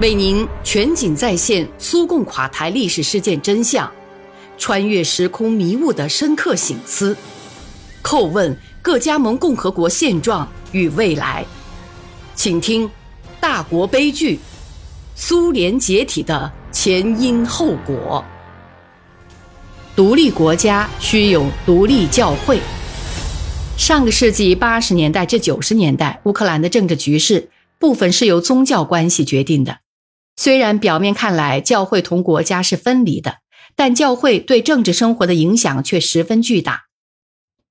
为您全景再现苏共垮台历史事件真相，穿越时空迷雾的深刻醒思，叩问各加盟共和国现状与未来。请听《大国悲剧：苏联解体的前因后果》。独立国家需有独立教会。上个世纪八十年代至九十年代，乌克兰的政治局势部分是由宗教关系决定的。虽然表面看来教会同国家是分离的，但教会对政治生活的影响却十分巨大。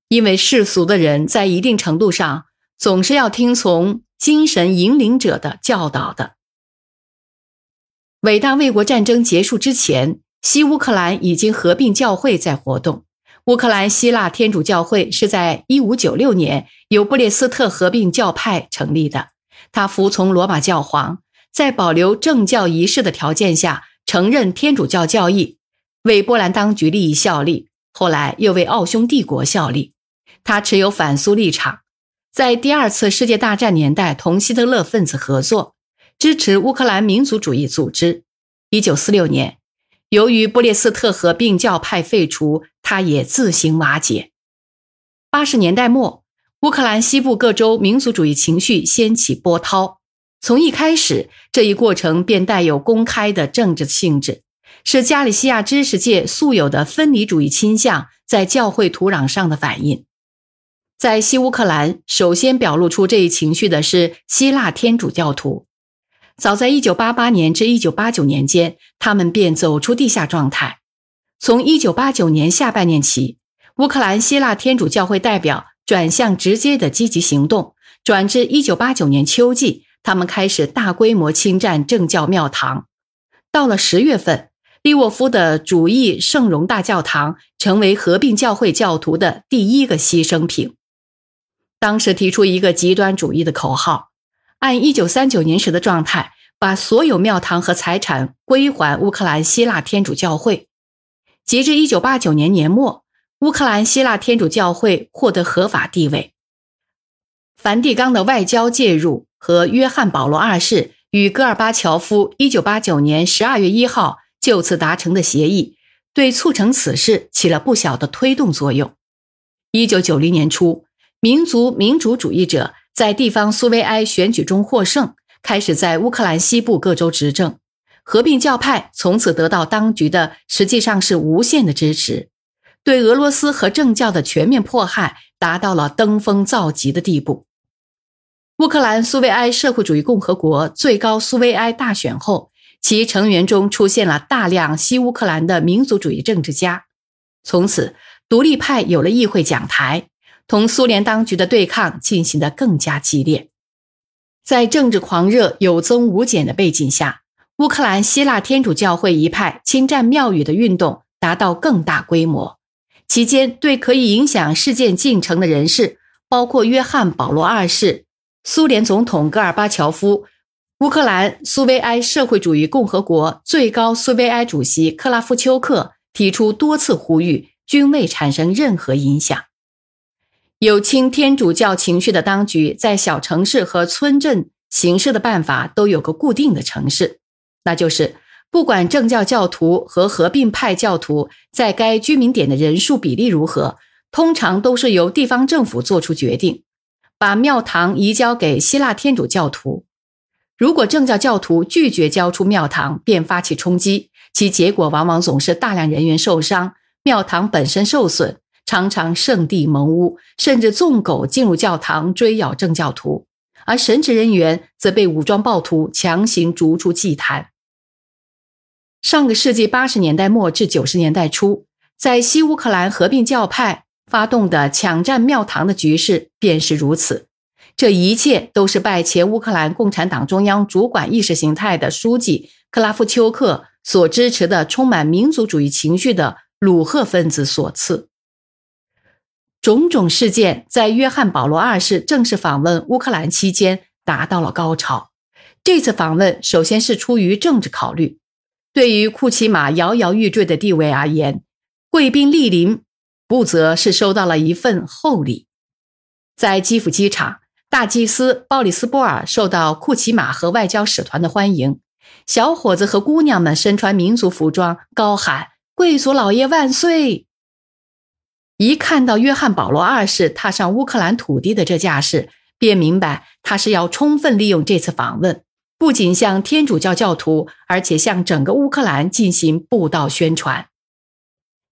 因为世俗的人在一定程度上总是要听从精神引领者的教导的。伟大卫国战争结束之前，西乌克兰已经合并教会在活动。乌克兰希腊天主教会是在1596年由布列斯特合并教派成立的，他服从罗马教皇。在保留政教仪式的条件下，承认天主教教义，为波兰当局利益效力。后来又为奥匈帝国效力。他持有反苏立场，在第二次世界大战年代同希特勒分子合作，支持乌克兰民族主义组织。一九四六年，由于布列斯特合并教派废除，他也自行瓦解。八十年代末，乌克兰西部各州民族主义情绪掀起波涛。从一开始，这一过程便带有公开的政治性质，是加利西亚知识界素有的分离主义倾向在教会土壤上的反应。在西乌克兰，首先表露出这一情绪的是希腊天主教徒。早在1988年至1989年间，他们便走出地下状态。从1989年下半年起，乌克兰希腊天主教会代表转向直接的积极行动，转至1989年秋季。他们开始大规模侵占正教庙堂。到了十月份，利沃夫的主义圣容大教堂成为合并教会教徒的第一个牺牲品。当时提出一个极端主义的口号，按1939年时的状态，把所有庙堂和财产归还乌克兰希腊天主教会。截至1989年年末，乌克兰希腊天主教会获得合法地位。梵蒂冈的外交介入。和约翰·保罗二世与戈尔巴乔夫1989年12月1号就此达成的协议，对促成此事起了不小的推动作用。1990年初，民族民主主义者在地方苏维埃选举中获胜，开始在乌克兰西部各州执政。合并教派从此得到当局的实际上是无限的支持，对俄罗斯和政教的全面迫害达到了登峰造极的地步。乌克兰苏维埃社会主义共和国最高苏维埃大选后，其成员中出现了大量西乌克兰的民族主义政治家。从此，独立派有了议会讲台，同苏联当局的对抗进行得更加激烈。在政治狂热有增无减的背景下，乌克兰希腊天主教会一派侵占庙宇的运动达到更大规模。期间，对可以影响事件进程的人士，包括约翰·保罗二世。苏联总统戈尔巴乔夫、乌克兰苏维埃社会主义共和国最高苏维埃主席克拉夫丘克提出多次呼吁，均未产生任何影响。有亲天主教情绪的当局在小城市和村镇行事的办法都有个固定的城市，那就是不管正教教徒和合并派教徒在该居民点的人数比例如何，通常都是由地方政府做出决定。把庙堂移交给希腊天主教徒，如果正教教徒拒绝交出庙堂，便发起冲击，其结果往往总是大量人员受伤，庙堂本身受损，常常圣地蒙污，甚至纵狗进入教堂追咬正教徒，而神职人员则被武装暴徒强行逐出祭坛。上个世纪八十年代末至九十年代初，在西乌克兰合并教派。发动的抢占庙堂的局势便是如此，这一切都是拜前乌克兰共产党中央主管意识形态的书记克拉夫丘克所支持的充满民族主义情绪的鲁赫分子所赐。种种事件在约翰保罗二世正式访问乌克兰期间达到了高潮。这次访问首先是出于政治考虑，对于库奇马摇摇欲坠的地位而言，贵宾莅临。不则是收到了一份厚礼，在基辅机场，大祭司鲍里斯波尔受到库奇马和外交使团的欢迎，小伙子和姑娘们身穿民族服装，高喊“贵族老爷万岁”。一看到约翰保罗二世踏上乌克兰土地的这架势，便明白他是要充分利用这次访问，不仅向天主教教徒，而且向整个乌克兰进行布道宣传。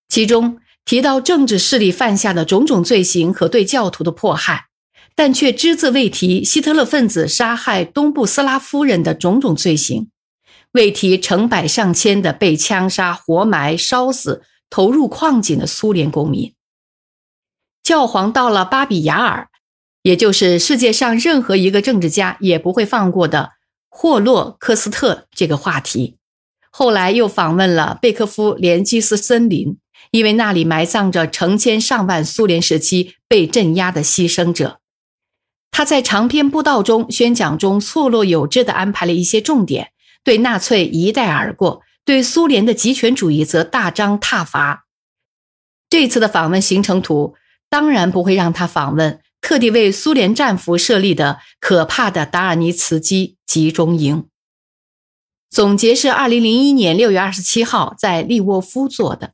其中提到政治势力犯下的种种罪行和对教徒的迫害，但却只字未提希特勒分子杀害东部斯拉夫人的种种罪行，未提成百上千的被枪杀、活埋、烧死、投入矿井的苏联公民。教皇到了巴比亚尔，也就是世界上任何一个政治家也不会放过的霍洛克斯特这个话题。后来又访问了贝科夫连基斯森林，因为那里埋葬着成千上万苏联时期被镇压的牺牲者。他在长篇布道中宣讲中错落有致地安排了一些重点，对纳粹一带而过，对苏联的极权主义则大张挞伐。这次的访问行程图。当然不会让他访问特地为苏联战俘设立的可怕的达尔尼茨基集中营。总结是二零零一年六月二十七号在利沃夫做的。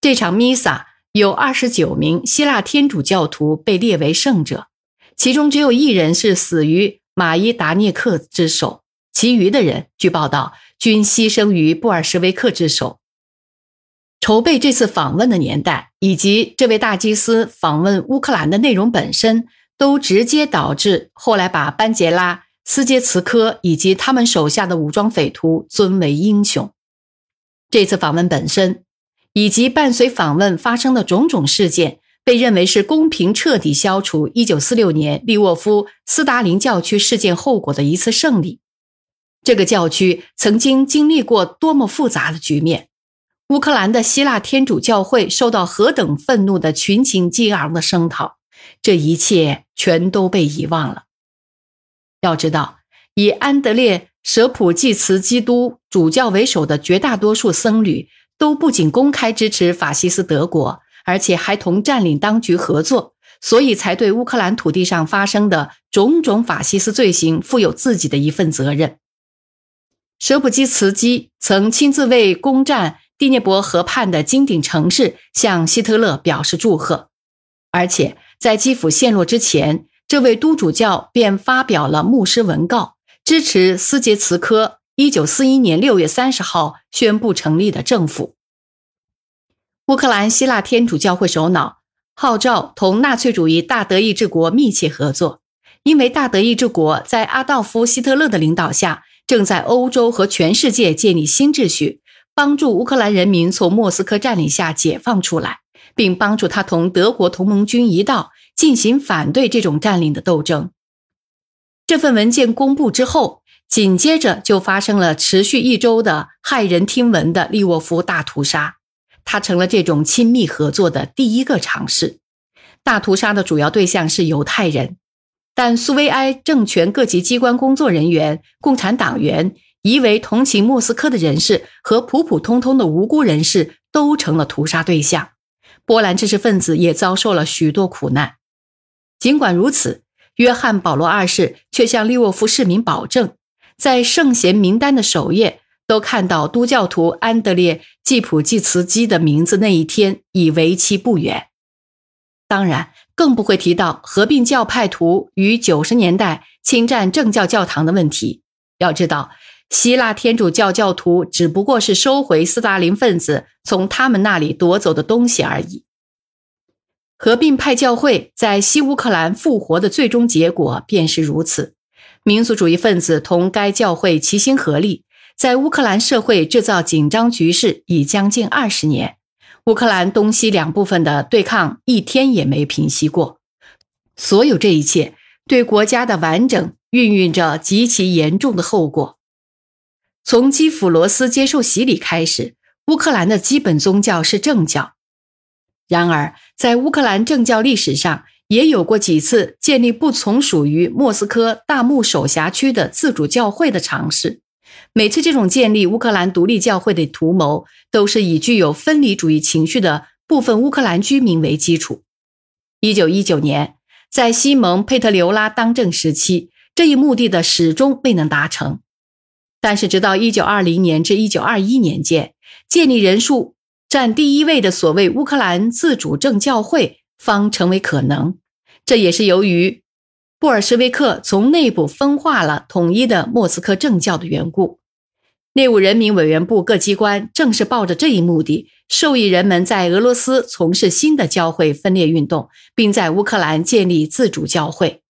这场弥撒有二十九名希腊天主教徒被列为圣者，其中只有一人是死于马伊达涅克之手，其余的人据报道均牺牲于布尔什维克之手。筹备这次访问的年代，以及这位大祭司访问乌克兰的内容本身，都直接导致后来把班杰拉、斯捷茨科以及他们手下的武装匪徒尊为英雄。这次访问本身，以及伴随访问发生的种种事件，被认为是公平彻底消除1946年利沃夫斯大林教区事件后果的一次胜利。这个教区曾经经历过多么复杂的局面！乌克兰的希腊天主教会受到何等愤怒的群情激昂的声讨，这一切全都被遗忘了。要知道，以安德烈·舍普济茨基督主教为首的绝大多数僧侣，都不仅公开支持法西斯德国，而且还同占领当局合作，所以才对乌克兰土地上发生的种种法西斯罪行负有自己的一份责任。舍普基茨基曾亲自为攻占。第聂伯河畔的金顶城市向希特勒表示祝贺，而且在基辅陷落之前，这位督主教便发表了牧师文告，支持斯捷茨科一九四一年六月三十号宣布成立的政府。乌克兰希腊天主教会首脑号召同纳粹主义大德意志国密切合作，因为大德意志国在阿道夫·希特勒的领导下，正在欧洲和全世界建立新秩序。帮助乌克兰人民从莫斯科占领下解放出来，并帮助他同德国同盟军一道进行反对这种占领的斗争。这份文件公布之后，紧接着就发生了持续一周的骇人听闻的利沃夫大屠杀，它成了这种亲密合作的第一个尝试。大屠杀的主要对象是犹太人，但苏维埃政权各级机关工作人员、共产党员。疑为同情莫斯科的人士和普普通通的无辜人士都成了屠杀对象，波兰知识分子也遭受了许多苦难。尽管如此，约翰保罗二世却向利沃夫市民保证，在圣贤名单的首页都看到都教徒安德烈·季普季茨基的名字那一天已为期不远。当然，更不会提到合并教派徒于九十年代侵占正教教堂的问题。要知道。希腊天主教教徒只不过是收回斯大林分子从他们那里夺走的东西而已。合并派教会在西乌克兰复活的最终结果便是如此。民族主义分子同该教会齐心合力，在乌克兰社会制造紧张局势已将近二十年。乌克兰东西两部分的对抗一天也没平息过。所有这一切对国家的完整孕育着极其严重的后果。从基辅罗斯接受洗礼开始，乌克兰的基本宗教是正教。然而，在乌克兰政教历史上，也有过几次建立不从属于莫斯科大牧首辖区的自主教会的尝试。每次这种建立乌克兰独立教会的图谋，都是以具有分离主义情绪的部分乌克兰居民为基础。一九一九年，在西蒙·佩特留拉当政时期，这一目的的始终未能达成。但是，直到一九二零年至一九二一年间，建立人数占第一位的所谓乌克兰自主政教会方成为可能。这也是由于布尔什维克从内部分化了统一的莫斯科政教的缘故。内务人民委员部各机关正是抱着这一目的，授意人们在俄罗斯从事新的教会分裂运动，并在乌克兰建立自主教会。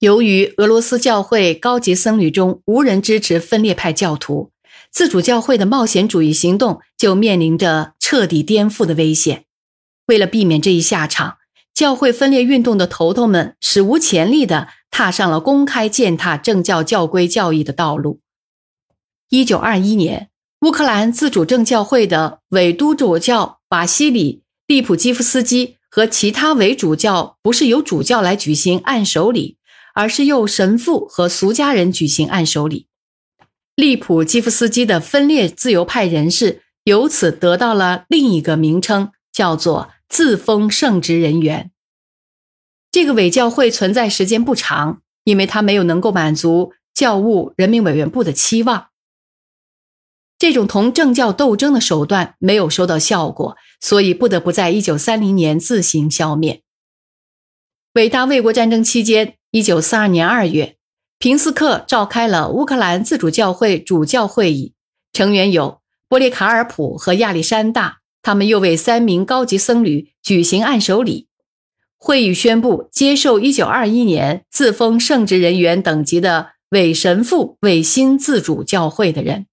由于俄罗斯教会高级僧侣中无人支持分裂派教徒，自主教会的冒险主义行动就面临着彻底颠覆的危险。为了避免这一下场，教会分裂运动的头头们史无前例地踏上了公开践踏政教教规教义的道路。一九二一年，乌克兰自主政教会的伪督主教瓦西里·利普基夫斯基和其他伪主教不是由主教来举行按手礼。而是由神父和俗家人举行按手礼。利普基夫斯基的分裂自由派人士由此得到了另一个名称，叫做自封圣职人员。这个伪教会存在时间不长，因为他没有能够满足教务人民委员部的期望。这种同政教斗争的手段没有收到效果，所以不得不在一九三零年自行消灭。伟大卫国战争期间。一九四二年二月，平斯克召开了乌克兰自主教会主教会议，成员有波列卡尔普和亚历山大。他们又为三名高级僧侣举行按手礼。会议宣布接受一九二一年自封圣职人员等级的伪神父为新自主教会的人。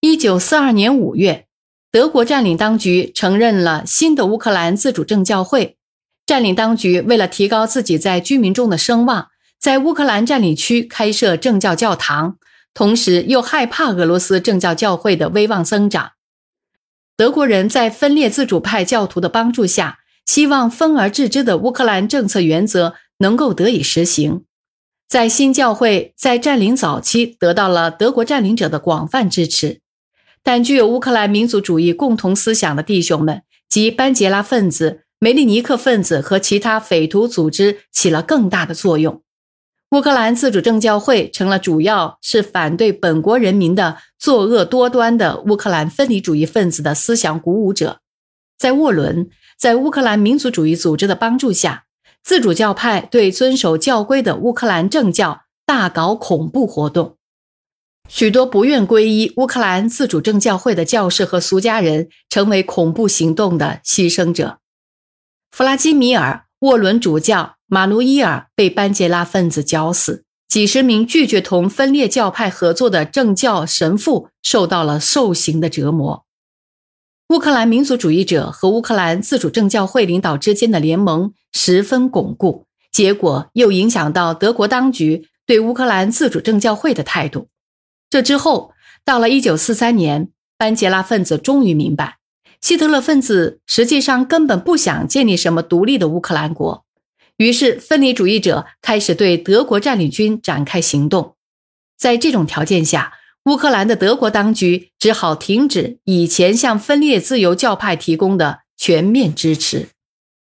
一九四二年五月，德国占领当局承认了新的乌克兰自主政教会。占领当局为了提高自己在居民中的声望，在乌克兰占领区开设政教教堂，同时又害怕俄罗斯政教教会的威望增长。德国人在分裂自主派教徒的帮助下，希望分而治之的乌克兰政策原则能够得以实行。在新教会在占领早期得到了德国占领者的广泛支持，但具有乌克兰民族主义共同思想的弟兄们及班杰拉分子。梅利尼克分子和其他匪徒组织起了更大的作用。乌克兰自主政教会成了主要是反对本国人民的作恶多端的乌克兰分离主义分子的思想鼓舞者。在沃伦在乌克兰民族主义组织的帮助下，自主教派对遵守教规的乌克兰政教大搞恐怖活动。许多不愿皈依乌克兰自主政教会的教士和俗家人成为恐怖行动的牺牲者。弗拉基米尔·沃伦主教马努伊尔被班杰拉分子绞死，几十名拒绝同分裂教派合作的政教神父受到了受刑的折磨。乌克兰民族主义者和乌克兰自主政教会领导之间的联盟十分巩固，结果又影响到德国当局对乌克兰自主政教会的态度。这之后，到了1943年，班杰拉分子终于明白。希特勒分子实际上根本不想建立什么独立的乌克兰国，于是分离主义者开始对德国占领军展开行动。在这种条件下，乌克兰的德国当局只好停止以前向分裂自由教派提供的全面支持。